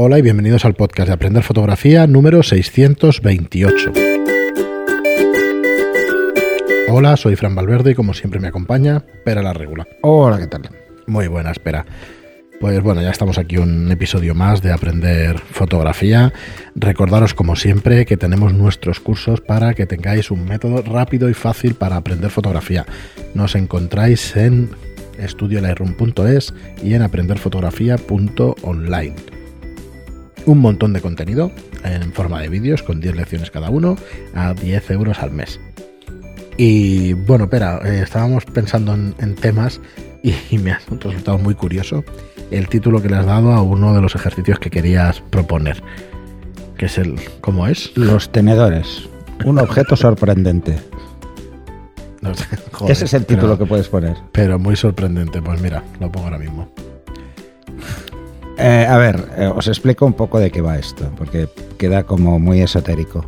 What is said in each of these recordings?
Hola y bienvenidos al podcast de Aprender Fotografía número 628. Hola, soy Fran Valverde y como siempre me acompaña Pera la Regula. Hola, ¿qué tal? Muy buena, espera. Pues bueno, ya estamos aquí un episodio más de Aprender Fotografía. Recordaros como siempre que tenemos nuestros cursos para que tengáis un método rápido y fácil para aprender fotografía. Nos encontráis en estudiolightroom.es y en aprenderfotografía.online. Un montón de contenido en forma de vídeos con 10 lecciones cada uno a 10 euros al mes. Y bueno, espera, eh, estábamos pensando en, en temas y, y me ha resultado muy curioso el título que le has dado a uno de los ejercicios que querías proponer. Que es el. ¿Cómo es? Los tenedores. Un objeto sorprendente. No joder, Ese es el título pero- que puedes poner. Pero muy sorprendente. Pues mira, lo pongo ahora mismo. Eh, a ver, eh, os explico un poco de qué va esto, porque queda como muy esotérico.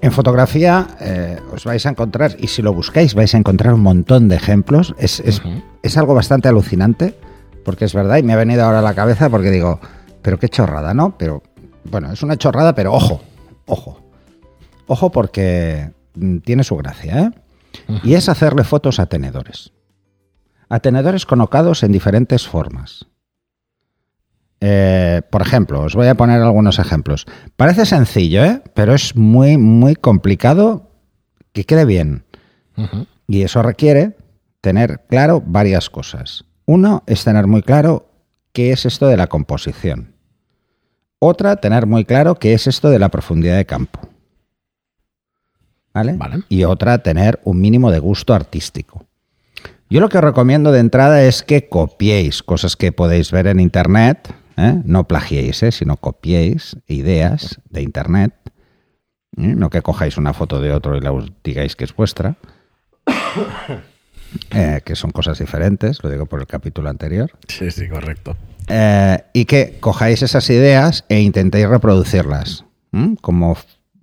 En fotografía eh, os vais a encontrar, y si lo buscáis vais a encontrar un montón de ejemplos. Es, es- es algo bastante alucinante, porque es verdad, y me ha venido ahora a la cabeza porque digo, pero qué chorrada, ¿no? Pero bueno, es una chorrada, pero ojo, ojo. Ojo porque mm, tiene su gracia, ¿eh? Y es hacerle fotos a tenedores. A tenedores colocados en diferentes formas. Eh, por ejemplo, os voy a poner algunos ejemplos. Parece sencillo, ¿eh? Pero es muy, muy complicado que quede bien. Y eso requiere tener claro varias cosas. Uno es tener muy claro qué es esto de la composición. Otra, tener muy claro qué es esto de la profundidad de campo. ¿Vale? Vale. Y otra, tener un mínimo de gusto artístico. Yo lo que os recomiendo de entrada es que copiéis cosas que podéis ver en Internet. ¿Eh? No plagiéis, ¿eh? sino copiéis ideas de Internet. ¿eh? No que cojáis una foto de otro y la digáis que es vuestra. Que son cosas diferentes, lo digo por el capítulo anterior. Sí, sí, correcto. Y que cojáis esas ideas e intentéis reproducirlas como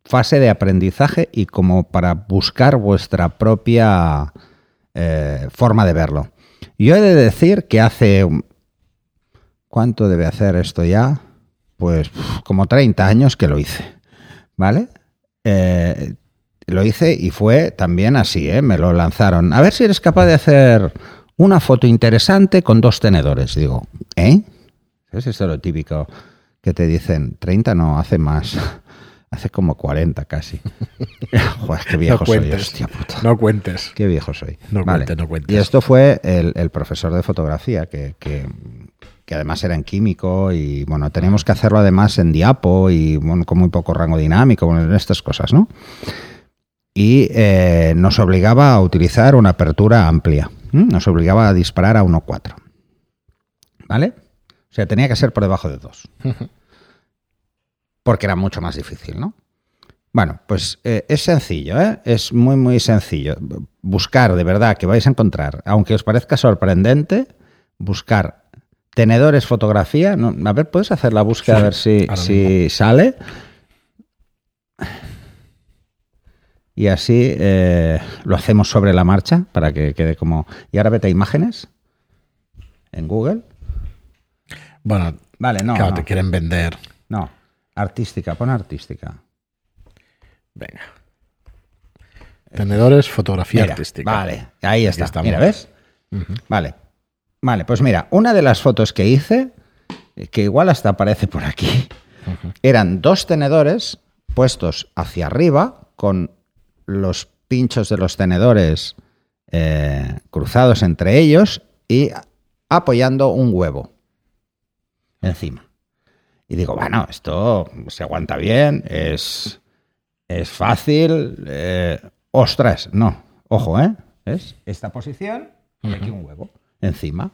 fase de aprendizaje y como para buscar vuestra propia forma de verlo. Yo he de decir que hace... ¿Cuánto debe hacer esto ya? Pues como 30 años que lo hice, ¿vale? Eh, lo hice y fue también así, ¿eh? me lo lanzaron. A ver si eres capaz de hacer una foto interesante con dos tenedores. Digo, ¿eh? Es lo típico que te dicen, 30 no, hace más. Hace como 40 casi. Joder, qué viejo no soy, cuentes. hostia puta. No cuentes. Qué viejo soy. No cuentes, no cuentes. Y esto fue el, el profesor de fotografía, que, que- que además era en químico y bueno, teníamos que hacerlo además en diapo y bueno, con muy poco rango dinámico, bueno, estas cosas, ¿no? Y eh, nos obligaba a utilizar una apertura amplia. Nos obligaba a disparar a 1.4. ¿Vale? O sea, tenía que ser por debajo de 2 porque era mucho más difícil, ¿no? Bueno, pues eh, es sencillo, ¿eh? Es muy, muy sencillo. Buscar, de verdad, que vais a encontrar, aunque os parezca sorprendente, buscar tenedores fotografía. No, a ver, ¿puedes hacer la búsqueda Sí, a ver si, si sale? Y así eh, lo hacemos sobre la marcha para que quede como... Y ahora vete a imágenes en Google. Bueno, Vale, no, claro, no, te quieren vender. no. Artística, pon artística. Venga. Tenedores, fotografía Mira, artística. Vale, ahí está. Mira, ¿ves? Vale. Vale, pues mira, una de las fotos que hice, que igual hasta aparece por aquí, eran dos tenedores puestos hacia arriba con los pinchos de los tenedores eh, cruzados entre ellos y apoyando un huevo encima. Y digo, bueno, esto se aguanta bien, es, es fácil. eh, ostras, no, ojo, ¿eh? ¿Ves? Esta posición y aquí un huevo encima.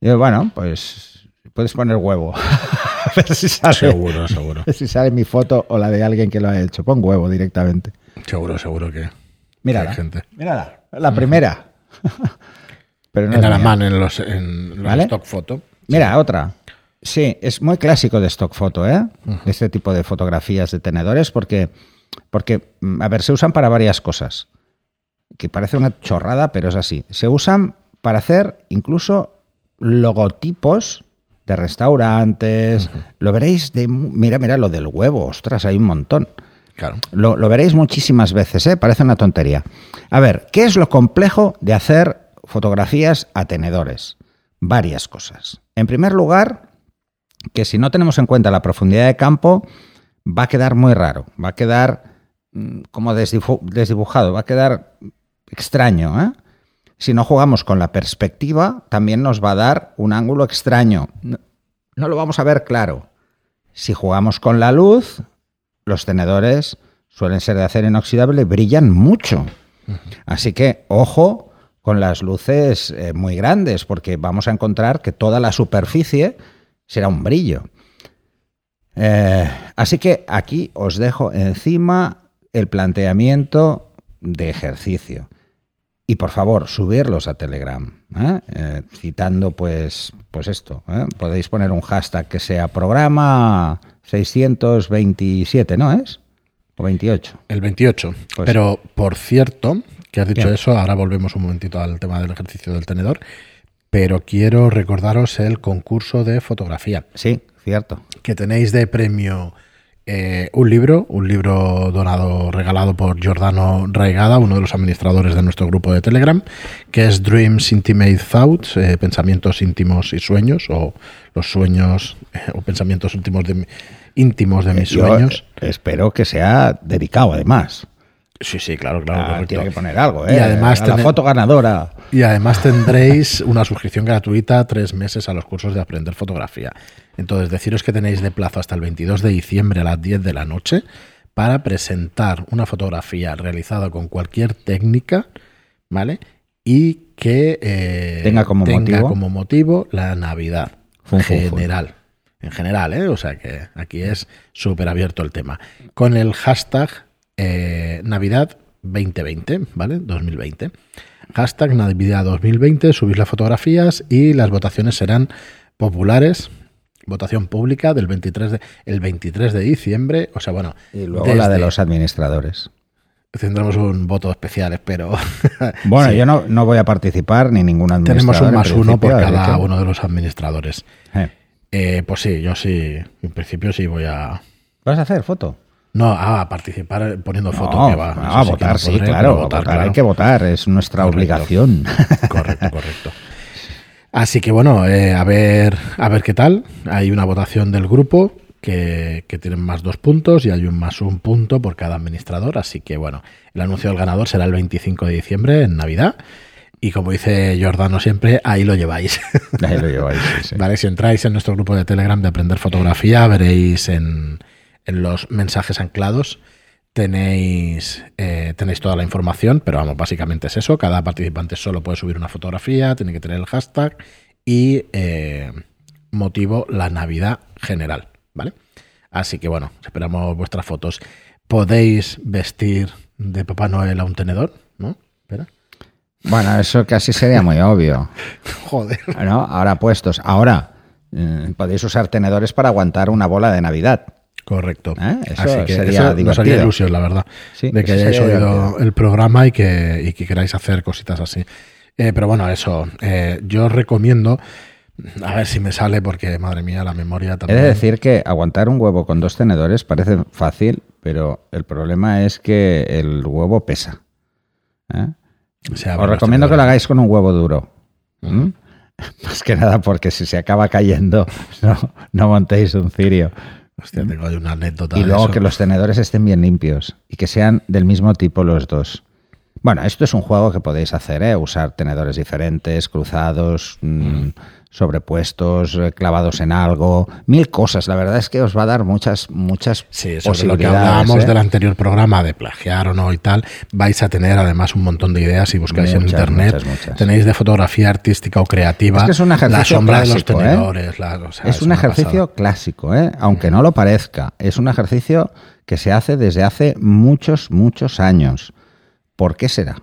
Y bueno, pues puedes poner huevo. A ver si sale, Seguro, seguro. a ver si sale mi foto o la de alguien que lo ha hecho. Pon huevo directamente. Seguro, seguro que. Mírala, hay gente. mírala, la primera. Pero no en en los, en los ¿Vale? stock photo. Mira, otra. Sí, es muy clásico de stock photo, ¿eh? Este tipo de fotografías de tenedores, porque, porque, mm, a ver, se usan para varias cosas. Que parece una chorrada, pero es así. Se usan para hacer incluso logotipos de restaurantes. Lo veréis de. Mira, mira lo del huevo, ostras, hay un montón. Claro. Lo, lo veréis muchísimas veces, ¿eh? parece una tontería. A ver, ¿qué es lo complejo de hacer fotografías a tenedores? Varias cosas. En primer lugar, que si no tenemos en cuenta la profundidad de campo, va a quedar muy raro, va a quedar mm, como desdibujado, va a quedar extraño. ¿eh? Si no jugamos con la perspectiva, también nos va a dar un ángulo extraño. No, lo vamos a ver claro. Si jugamos con la luz, los tenedores suelen ser de acero inoxidable brillan mucho. Así que ojo con las luces eh, muy grandes, porque vamos a encontrar que toda la superficie será un brillo. Eh, así que aquí os dejo encima el planteamiento de ejercicio. Y por favor, subirlos a Telegram, ¿eh? Eh, citando pues, pues esto. ¿eh? Podéis poner un hashtag que sea programa 627, ¿no es? O 28. El 28. Pues Pero, por cierto, que has dicho Bien. eso, ahora volvemos un momentito al tema del ejercicio del tenedor, pero quiero recordaros el concurso de fotografía, Sí, cierto. que tenéis de premio eh, un libro, un libro donado, regalado por Giordano Raigada, uno de los administradores de nuestro grupo de Telegram, que es Dreams Intimate Thoughts, eh, pensamientos íntimos y sueños, o los sueños eh, o pensamientos íntimos de, íntimos de mis Yo, sueños. espero que sea dedicado, además. Sí, sí, claro, claro. Ah, tiene que poner algo, ¿eh? Y además a la foto ganadora. Y además tendréis una suscripción gratuita tres meses a los cursos de aprender fotografía. Entonces, deciros que tenéis de plazo hasta el 22 de diciembre a las 10 de la noche para presentar una fotografía realizada con cualquier técnica, ¿vale? Y que eh, Tenga como motivo. como motivo la Navidad Fun, en fun, fun. general. En general, ¿eh? O sea que aquí es súper abierto el tema. Con el hashtag eh, Navidad 2020, ¿vale? 2020. Hashtag Navidad 2020, subís las fotografías y las votaciones serán populares. Votación pública del 23 de, el 23 de diciembre. O sea, bueno, Y luego la de los administradores. tendremos un voto especial, espero. Bueno, Sí. yo no, no voy a participar ni ningún administrador. Tenemos un más uno por cada uno de los administradores. Eh. Eh, pues sí, yo sí, en principio sí voy a... ¿Vas a hacer foto? No, a participar poniendo foto no, que va. no, a votar, sí, podré, claro. votar, claro. Hay que votar, es nuestra Correcto. obligación. Correcto, correcto. Así que bueno, eh, a ver, a ver qué tal. Hay una votación del grupo que, que tienen más dos puntos y hay un más un punto por cada administrador. Así que bueno, el anuncio del ganador será el 25 de diciembre en Navidad. Y como dice Giordano siempre, ahí lo lleváis. Ahí lo lleváis, sí, sí. Vale, si entráis en nuestro grupo de Telegram de Aprender Fotografía, veréis en, en los mensajes anclados, tenéis, eh, tenéis toda la información, pero vamos, básicamente es eso. Cada participante solo puede subir una fotografía, tiene que tener el hashtag y eh, motivo la Navidad general, ¿vale? Así que bueno, esperamos vuestras fotos. Podéis vestir de Papá Noel a un tenedor, ¿no? Espera. Bueno, eso casi sería muy obvio. Joder. ¿no? Ahora puestos. Ahora, eh, podéis usar tenedores para aguantar una bola de Navidad. Correcto. ¿Eh? Eso Así que sería eso nos haría ilusión, la verdad, Sí, de que hayáis oído divertido. el programa y que, y que queráis hacer cositas así. Eh, pero bueno, eso, eh, yo os recomiendo, a ver si me sale, porque madre mía, la memoria también. de decir que aguantar un huevo con dos tenedores parece fácil, pero el problema es que el huevo pesa. ¿eh? Os recomiendo que lo hagáis con un huevo duro. ¿Mm? Más que nada porque si se acaba cayendo, no, no montéis un cirio. Hostia, tengo una anécdota. Y de luego eso. que los tenedores estén bien limpios y que sean del mismo tipo los dos. Bueno, esto es un juego que podéis hacer, ¿eh? usar tenedores diferentes, cruzados, mm, sobrepuestos, eh, clavados en algo, mil cosas. La verdad es que os va a dar muchas, muchas Sí, sobre lo que posibilidades. hablábamos ¿eh? del anterior programa de plagiar o no y tal, vais a tener además un montón de ideas si buscáis en internet. muchas, muchas. Tenéis de fotografía artística o creativa. Es que es un la ejercicio sombra de los clásico, ¿eh? tenedores. la- o sea, es un ejercicio pasada. clásico, ¿eh? aunque no lo parezca. Es un ejercicio que se hace desde hace muchos, muchos años. ¿Por qué será?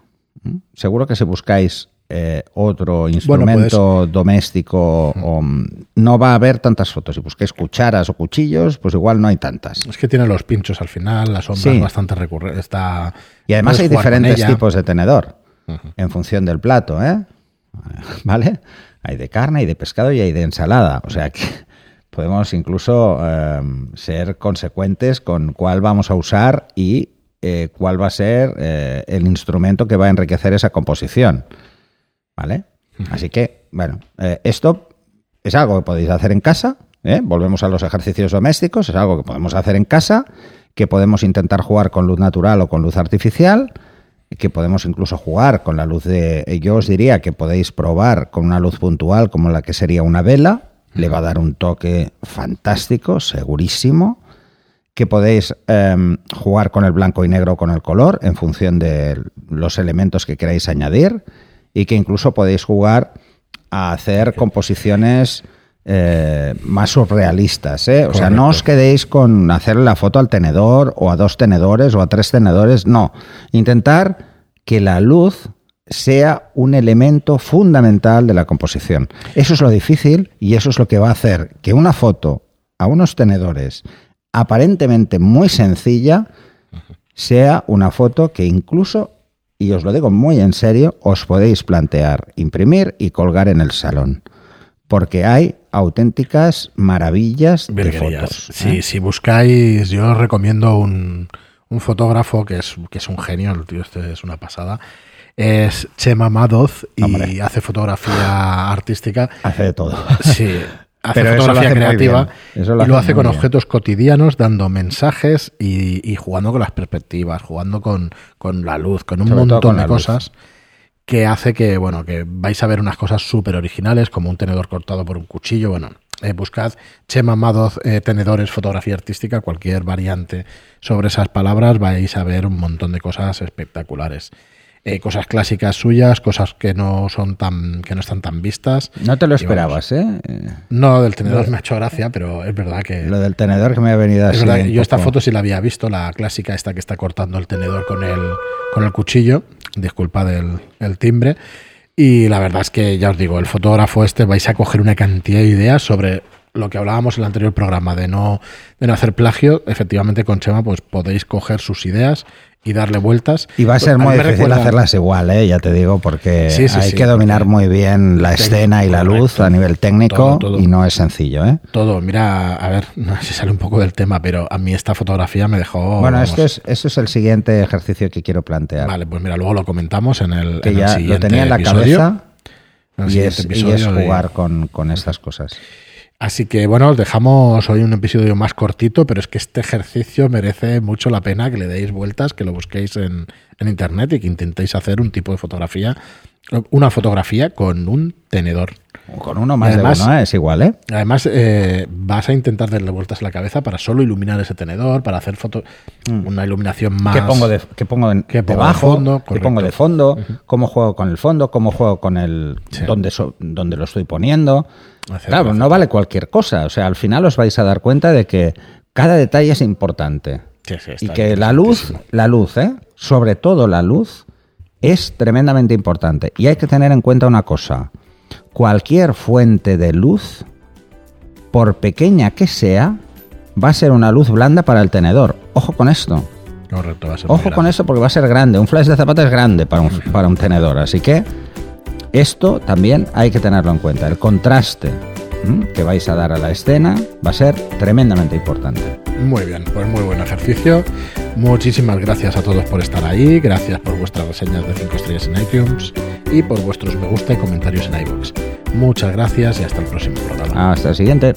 ¿Mm? Seguro que si buscáis eh, otro instrumento doméstico, o, mm, no va a haber tantas fotos. Si buscáis cucharas o cuchillos, pues igual no hay tantas. Es que tiene los pinchos al final, la sombra Sí. es bastante recurrente. Está, Y además hay diferentes tipos de tenedor en función del plato, ¿eh? ¿Vale? Hay de carne, hay de pescado y hay de ensalada. O sea que podemos incluso eh, ser consecuentes con cuál vamos a usar y eh, cuál va a ser eh, el instrumento que va a enriquecer esa composición. ¿Vale? Así que, bueno, eh, esto es algo que podéis hacer en casa. ¿eh? Volvemos a los ejercicios domésticos. Es algo que podemos hacer en casa, que podemos intentar jugar con luz natural o con luz artificial, que podemos incluso jugar con la luz de... Yo os diría que podéis probar con una luz puntual como la que sería una vela. Le va a dar un toque fantástico, segurísimo que podéis eh, jugar con el blanco y negro o con el color en función de los elementos que queráis añadir y que incluso podéis jugar a hacer composiciones eh, más surrealistas. ¿eh? O sea, no os quedéis con hacer la foto al tenedor o a dos tenedores o a tres tenedores, no. Intentar que la luz sea un elemento fundamental de la composición. Eso es lo difícil y eso es lo que va a hacer que una foto a unos tenedores aparentemente muy sencilla sea una foto que incluso, y os lo digo muy en serio, os podéis plantear imprimir y colgar en el salón. Porque hay auténticas maravillas de fotos. Sí, ¿eh? si buscáis, yo os recomiendo un, un fotógrafo que es, que es un genio, el tío este es una pasada. Es Chema Madoz y Hombre. hace fotografía artística. Hace de todo. Sí, hace Pero eso lo fotografía hace creativa bien. Eso lo y lo hace con bien. objetos cotidianos, dando mensajes y, y jugando con las perspectivas, jugando con, con la luz, con un Sobre montón con de luz. cosas que hace que, bueno, que vais a ver unas cosas súper originales, como un tenedor cortado por un cuchillo. Bueno, eh, buscad Chema Madoz, eh, tenedores, fotografía artística, cualquier variante sobre esas palabras, vais a ver un montón de cosas espectaculares. Eh, cosas clásicas suyas, cosas que no son tan, que no están tan vistas. No te lo vamos. esperabas, ¿eh? No, del tenedor me ha hecho gracia, pero es verdad que. Lo del tenedor que me ha venido así. Es verdad, un yo esta foto sí la había visto, la clásica esta que está cortando el tenedor con el, con el cuchillo, disculpa del el timbre. Y la verdad es que ya os digo, el fotógrafo este vais a coger una cantidad de ideas sobre lo que hablábamos en el anterior programa de no, de no hacer plagio. Efectivamente, con Chema, pues podéis coger sus ideas y darle vueltas. Y va a ser muy difícil recuerda- hacerlas igual, ¿eh? ya te digo, porque Sí, sí, hay sí, que dominar muy bien la escena y la luz a nivel técnico Todo, todo. y no es sencillo. ¿eh? Todo, mira, a ver, no sé si sale un poco del tema, pero a mí esta fotografía me dejó. bueno, esto es, esto es el siguiente ejercicio que quiero plantear. Vale, pues mira, luego lo comentamos en el, que en el ya lo siguiente tenía en la episodio. cabeza En el y es, y de- jugar con, con estas cosas. Así que bueno, os dejamos hoy un episodio más cortito, pero es que este ejercicio merece mucho la pena que le deis vueltas, que lo busquéis en, en internet y que intentéis hacer un tipo de fotografía, una fotografía con un tenedor. Con uno más además- de uno ¿eh? es igual, ¿eh? Además, eh, vas a intentar darle vueltas a la cabeza para solo iluminar ese tenedor, para hacer foto, una iluminación más. ¿Qué pongo, de, qué pongo en- ¿Qué pongo de debajo? fondo? ¿Qué pongo de fondo? ¿Cómo juego con el fondo? ¿Cómo juego con el... Sí. Dónde, so- dónde lo estoy poniendo? Claro, no vale cualquier cosa. O sea, al final os vais a dar cuenta de que cada detalle es importante. Sí, sí, y que la luz, la luz, ¿eh? sobre todo la luz, es tremendamente importante. Y hay que tener en cuenta una cosa. Cualquier fuente de luz, por pequeña que sea, va a ser una luz blanda para el tenedor. Ojo con esto. Correcto, va a ser Ojo con eso porque va a ser grande. Un flash de zapata es grande para un, para un tenedor. Así que esto también hay que tenerlo en cuenta. El contraste que vais a dar a la escena va a ser tremendamente importante. Muy bien, pues muy buen ejercicio. Muchísimas gracias a todos por estar ahí. Gracias por vuestras reseñas de 5 estrellas en iTunes y por vuestros me gusta y comentarios en iVoox. Muchas gracias y hasta el próximo programa. Hasta el siguiente.